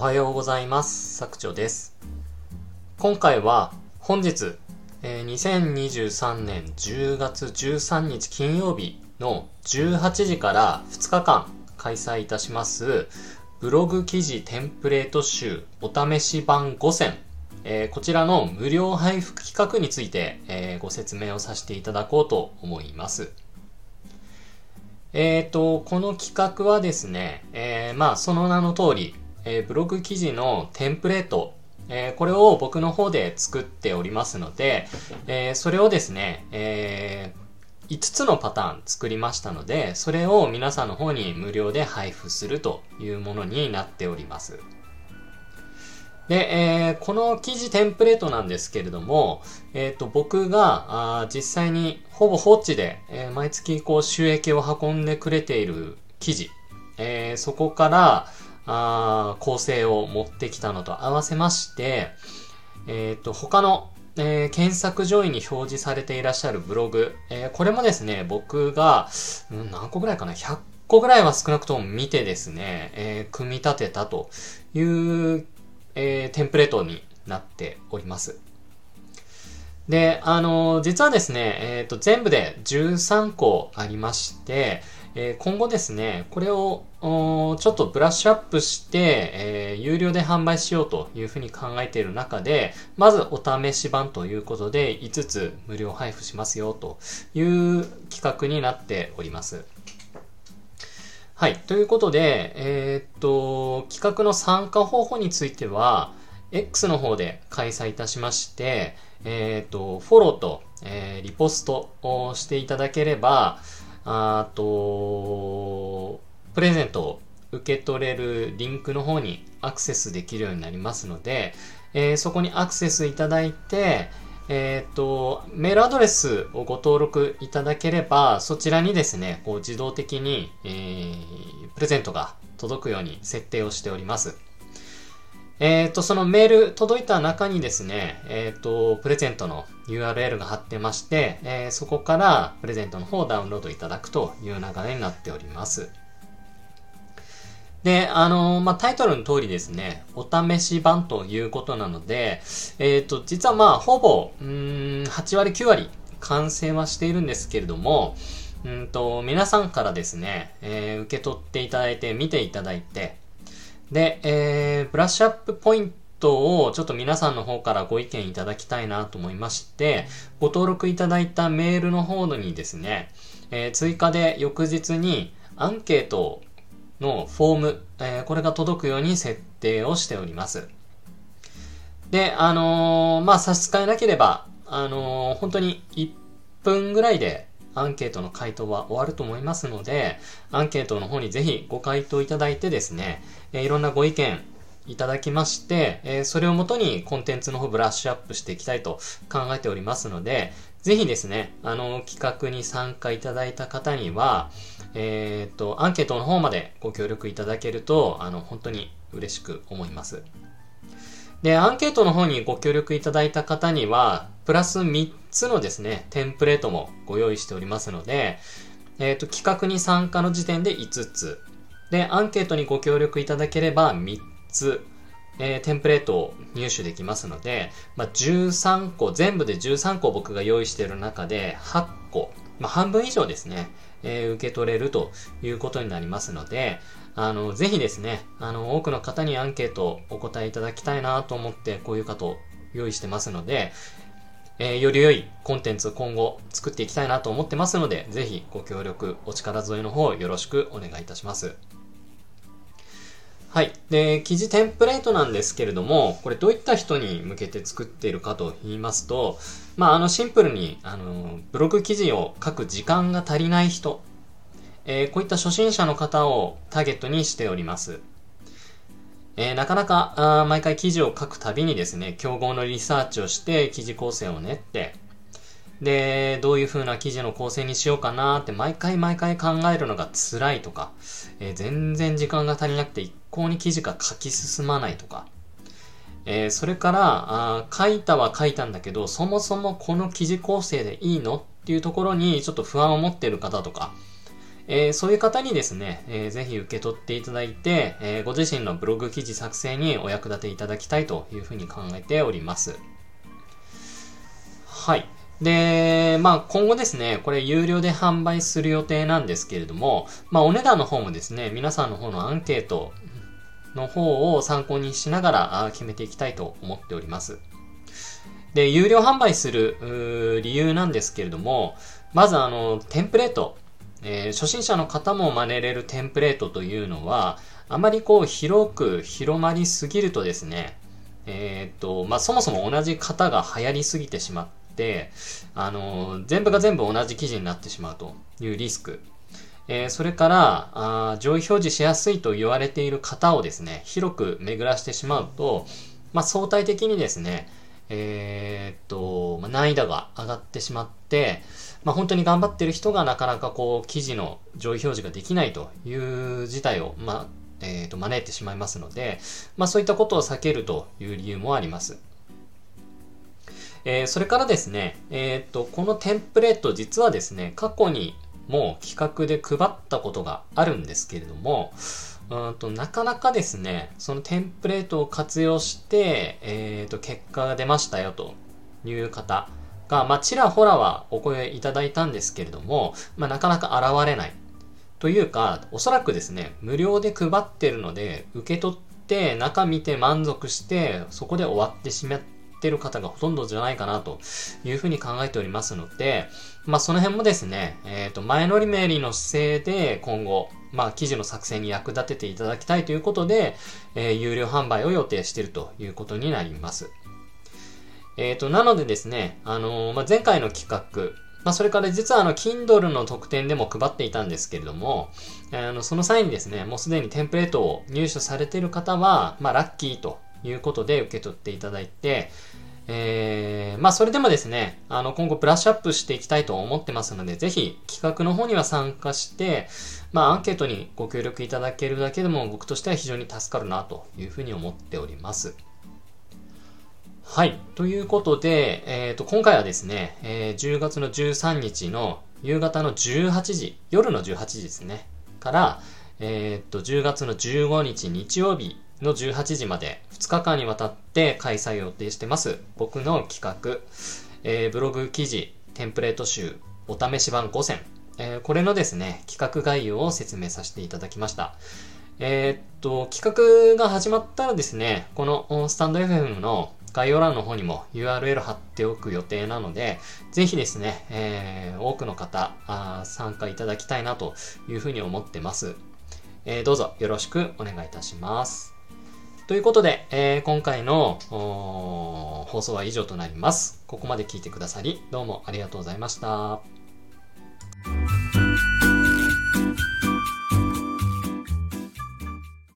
おはようございます。作長です。今回は本日、えー、2023年10月13日金曜日の18時から2日間開催いたしますブログ記事テンプレート集お試し版5選。えー、こちらの無料配布企画について、えー、ご説明をさせていただこうと思います。えっ、ー、と、この企画はですね、えー、まあ、その名の通り、えー、ブログ記事のテンプレート、えー、これを僕の方で作っておりますので、えー、それをですね、え、5つのパターン作りましたので、それを皆さんの方に無料で配布するというものになっております。で、えー、この記事テンプレートなんですけれども、えっ、ー、と、僕があ実際にほぼ放置で、えー、毎月こう収益を運んでくれている記事、え、そこからあ構成を持ってきたのと合わせまして、えっ、と、他のえー、検索上位に表示されていらっしゃるブログ、えー、これもですね、僕が、うん、何個ぐらいかな ?100 個ぐらいは少なくとも見てですね、えー、組み立てたというえー、テンプレートになっております。で、あの、実はですね、えっ、ー、と、全部で13個ありまして、えー、今後ですね、これをちょっとブラッシュアップして、えー、有料で販売しようというふうに考えている中で、まずお試し版ということで5つ無料配布しますよという企画になっております。はい。ということで、えー、っと、企画の参加方法については、X の方で開催いたしまして、えー、っと、フォローと、えー、リポストをしていただければ、あと、プレゼントを受け取れるリンクの方にアクセスできるようになりますので、えー、そこにアクセスいただいて、えっ、ー、と、メールアドレスをご登録いただければ、そちらにですね、こう自動的に、えー、プレゼントが届くように設定をしております。えっ、ー、と、そのメール届いた中にですね、えっ、と、プレゼントの URL が貼ってまして、え、そこからプレゼントの方をダウンロードいただくという流れになっております。で、あのまあ、タイトルの通りですね、お試し版ということなので、えっ、ー、と、実はまあ、ほぼ、うん、8割9割完成はしているんですけれども、うんと、皆さんからですね、えー、受け取っていただいて、見ていただいて、で、えー、ブラッシュアップポイントをちょっと皆さんの方からご意見いただきたいなと思いまして、ご登録いただいたメールの方にですね、えー、追加で翌日にアンケートをのフォーム、えー、これが届くように設定をしております。で、あのー、まあ、差し支えなければ、あのー、本当に1分ぐらいでアンケートの回答は終わると思いますので、アンケートの方にぜひご回答いただいてですね、えいろんなご意見いただきまして、えそれをもとにコンテンツの方ブラッシュアップしていきたいと考えておりますので、ぜひですね、あの、企画に参加いただいた方には、えっ、と、アンケートの方までご協力いただけると、あの、本当に嬉しく思います。で、アンケートの方にご協力いただいた方には、プラス3つのですね、テンプレートもご用意しておりますので、えっ、ー、と、企画に参加の時点で5つ。で、アンケートにご協力いただければ3つ。えー、テンプレートを入手できますので、まあ、13個、全部で13個僕が用意している中で、8個、まあ、半分以上ですね、えー、受け取れるということになりますので、あの、ぜひですね、あの、多くの方にアンケートをお答えいただきたいなと思って、こういう方を用意してますので、えー、より良いコンテンツを今後作っていきたいなと思ってますので、ぜひご協力、お力添えの方よろしくお願いいたします。はい。で、記事テンプレートなんですけれども、これどういった人に向けて作っているかと言いますと、まあ、あの、シンプルに、あの、ブログ記事を書く時間が足りない人、えー、こういった初心者の方をターゲットにしております。えー、なかなかあ毎回記事を書くたびにですね、競合のリサーチをして記事構成を練って、で、どういう風な記事の構成にしようかなって毎回毎回考えるのが辛いとか、えー、全然時間が足りなくて一向に記事が書き進まないとか、えー、それからあ、書いたは書いたんだけど、そもそもこの記事構成でいいのっていうところにちょっと不安を持っている方とか、えー、そういう方にですね、えー、ぜひ受け取っていただいて、えー、ご自身のブログ記事作成にお役立ていただきたいというふうに考えております。はい。で、まあ今後ですね、これ有料で販売する予定なんですけれども、まあお値段の方もですね、皆さんの方のアンケートの方を参考にしながら決めていきたいと思っております。で、有料販売する理由なんですけれども、まずあの、テンプレート。えー、初心者の方も真似れるテンプレートというのは、あまりこう広く広まりすぎるとですね、えー、っと、まあ、そもそも同じ型が流行りすぎてしまって、あの、全部が全部同じ記事になってしまうというリスク。えー、それから、あ上位表示しやすいと言われている型をですね、広く巡らしてしまうと、まあ、相対的にですね、えー、っと、まあ、難易度が上がってしまって、まあ、本当に頑張ってる人がなかなかこう、記事の上位表示ができないという事態を、まあ、えー、と、招いてしまいますので、まあ、そういったことを避けるという理由もあります。えー、それからですね、えっ、と、このテンプレート実はですね、過去にもう企画で配ったことがあるんですけれども、うんとなかなかですね、そのテンプレートを活用して、えっ、ー、と、結果が出ましたよという方が、まあ、ちらほらはお声いただいたんですけれども、まあ、なかなか現れない。というか、おそらくですね、無料で配ってるので、受け取って、中見て満足して、そこで終わってしまっててる方がほとんどじゃないかなというふうに考えておりますので、まあ、その辺もですね、えっ、ー、と、前乗りメリの姿勢で今後、まあ、記事の作成に役立てていただきたいということで、えー、有料販売を予定しているということになります。えっ、ー、と、なのでですね、あの、まあ、前回の企画、まあ、それから実はあの、Kindle の特典でも配っていたんですけれども、あの、その際にですね、もうすでにテンプレートを入手されている方は、まあ、ラッキーということで受け取っていただいて、えー、まあそれでもですね、あの今後ブラッシュアップしていきたいと思ってますので、ぜひ企画の方には参加して、まあアンケートにご協力いただけるだけでも僕としては非常に助かるなというふうに思っております。はい。ということで、えっ、ー、と、今回はですね、えー、10月の13日の夕方の18時、夜の18時ですね、から、えっ、と、10月の15日日曜日の18時まで2日間にわたって開催予定してます。僕の企画、えー、ブログ記事、テンプレート集、お試し版5選、えー、これのですね、企画概要を説明させていただきました。えー、っと、企画が始まったらですね、このスタンド FM の概要欄の方にも URL 貼っておく予定なので、ぜひですね、えー、多くの方あ参加いただきたいなというふうに思ってます。えー、どうぞよろしくお願いいたします。ということで、えー、今回の放送は以上となります。ここまで聞いてくださり、どうもありがとうございました。